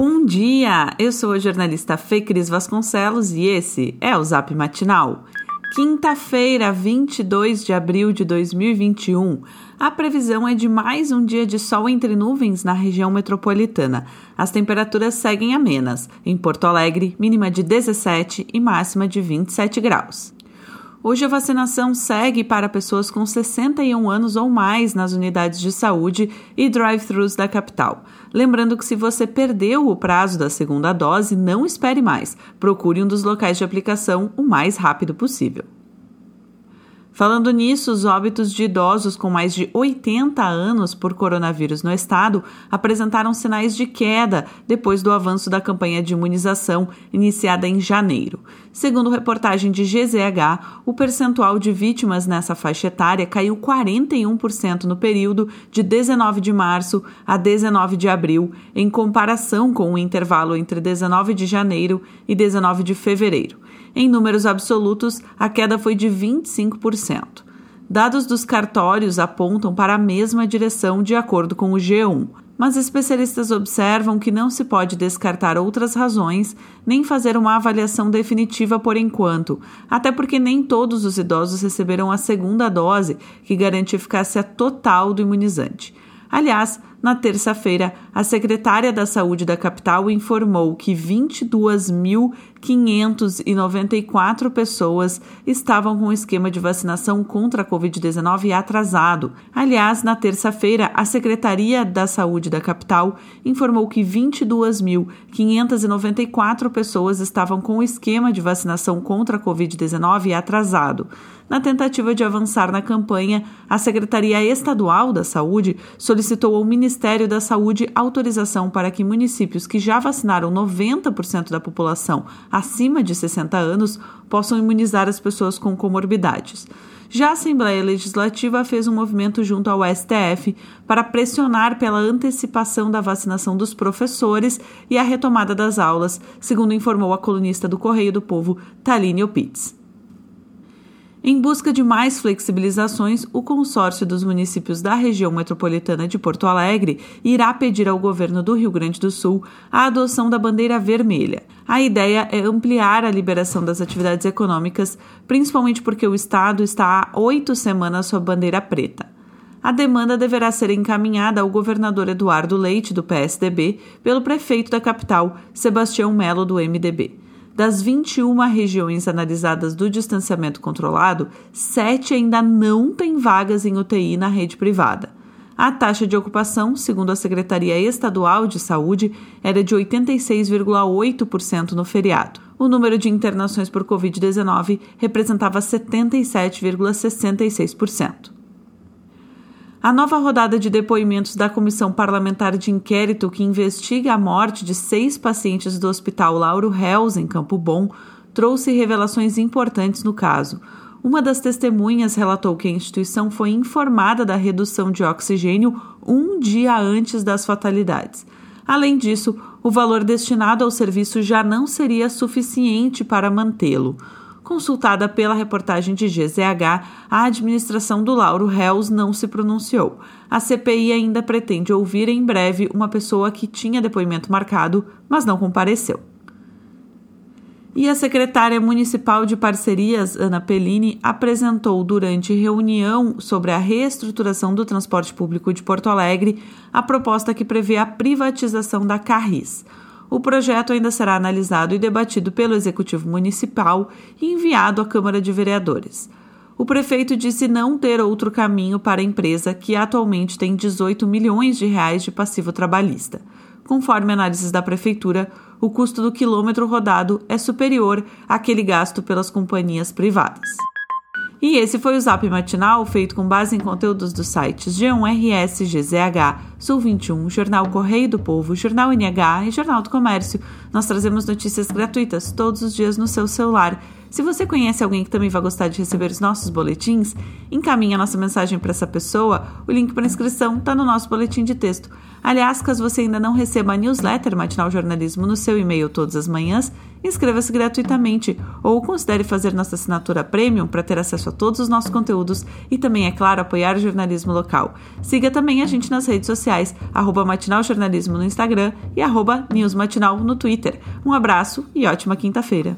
Bom dia! Eu sou a jornalista Fê Cris Vasconcelos e esse é o Zap Matinal. Quinta-feira, 22 de abril de 2021. A previsão é de mais um dia de sol entre nuvens na região metropolitana. As temperaturas seguem amenas. Em Porto Alegre, mínima de 17 e máxima de 27 graus. Hoje a vacinação segue para pessoas com 61 anos ou mais nas unidades de saúde e drive-thrus da capital. Lembrando que se você perdeu o prazo da segunda dose, não espere mais. Procure um dos locais de aplicação o mais rápido possível. Falando nisso, os óbitos de idosos com mais de 80 anos por coronavírus no estado apresentaram sinais de queda depois do avanço da campanha de imunização iniciada em janeiro. Segundo reportagem de GZH, o percentual de vítimas nessa faixa etária caiu 41% no período de 19 de março a 19 de abril, em comparação com o intervalo entre 19 de janeiro e 19 de fevereiro. Em números absolutos, a queda foi de 25%. Dados dos cartórios apontam para a mesma direção, de acordo com o G1, mas especialistas observam que não se pode descartar outras razões nem fazer uma avaliação definitiva por enquanto, até porque nem todos os idosos receberam a segunda dose, que garante eficácia total do imunizante. Aliás, na terça-feira, a secretária da Saúde da capital informou que 22.594 pessoas estavam com o esquema de vacinação contra a Covid-19 atrasado. Aliás, na terça-feira, a Secretaria da Saúde da capital informou que 22.594 pessoas estavam com o esquema de vacinação contra a Covid-19 atrasado. Na tentativa de avançar na campanha, a Secretaria Estadual da Saúde solicitou ao Ministério da Saúde autorização para que municípios que já vacinaram 90% da população acima de 60 anos possam imunizar as pessoas com comorbidades. Já a Assembleia Legislativa fez um movimento junto ao STF para pressionar pela antecipação da vacinação dos professores e a retomada das aulas, segundo informou a colunista do Correio do Povo, Taline Opitz. Em busca de mais flexibilizações, o consórcio dos municípios da região metropolitana de Porto Alegre irá pedir ao governo do Rio Grande do Sul a adoção da bandeira vermelha. A ideia é ampliar a liberação das atividades econômicas, principalmente porque o estado está há oito semanas sob bandeira preta. A demanda deverá ser encaminhada ao governador Eduardo Leite, do PSDB, pelo prefeito da capital, Sebastião Melo, do MDB. Das 21 regiões analisadas do distanciamento controlado, sete ainda não têm vagas em UTI na rede privada. A taxa de ocupação, segundo a Secretaria Estadual de Saúde, era de 86,8% no feriado. O número de internações por Covid-19 representava 77,66%. A nova rodada de depoimentos da Comissão Parlamentar de Inquérito que investiga a morte de seis pacientes do Hospital Lauro Reus, em Campo Bom, trouxe revelações importantes no caso. Uma das testemunhas relatou que a instituição foi informada da redução de oxigênio um dia antes das fatalidades. Além disso, o valor destinado ao serviço já não seria suficiente para mantê-lo. Consultada pela reportagem de GZH, a administração do Lauro Reus não se pronunciou. A CPI ainda pretende ouvir em breve uma pessoa que tinha depoimento marcado, mas não compareceu. E a secretária municipal de parcerias, Ana Pellini, apresentou durante reunião sobre a reestruturação do transporte público de Porto Alegre a proposta que prevê a privatização da Carris. O projeto ainda será analisado e debatido pelo Executivo Municipal e enviado à Câmara de Vereadores. O prefeito disse não ter outro caminho para a empresa, que atualmente tem 18 milhões de reais de passivo trabalhista. Conforme análises da prefeitura, o custo do quilômetro rodado é superior àquele gasto pelas companhias privadas. E esse foi o Zap Matinal, feito com base em conteúdos dos sites G1RS, GZH, Sul 21, Jornal Correio do Povo, Jornal NH e Jornal do Comércio. Nós trazemos notícias gratuitas todos os dias no seu celular. Se você conhece alguém que também vai gostar de receber os nossos boletins, encaminhe a nossa mensagem para essa pessoa. O link para inscrição está no nosso boletim de texto. Aliás, caso você ainda não receba a newsletter Matinal Jornalismo no seu e-mail todas as manhãs, inscreva-se gratuitamente ou considere fazer nossa assinatura premium para ter acesso a todos os nossos conteúdos e também, é claro, apoiar o jornalismo local. Siga também a gente nas redes sociais, arroba Matinal Jornalismo no Instagram e arroba Newsmatinal no Twitter. Um abraço e ótima quinta-feira.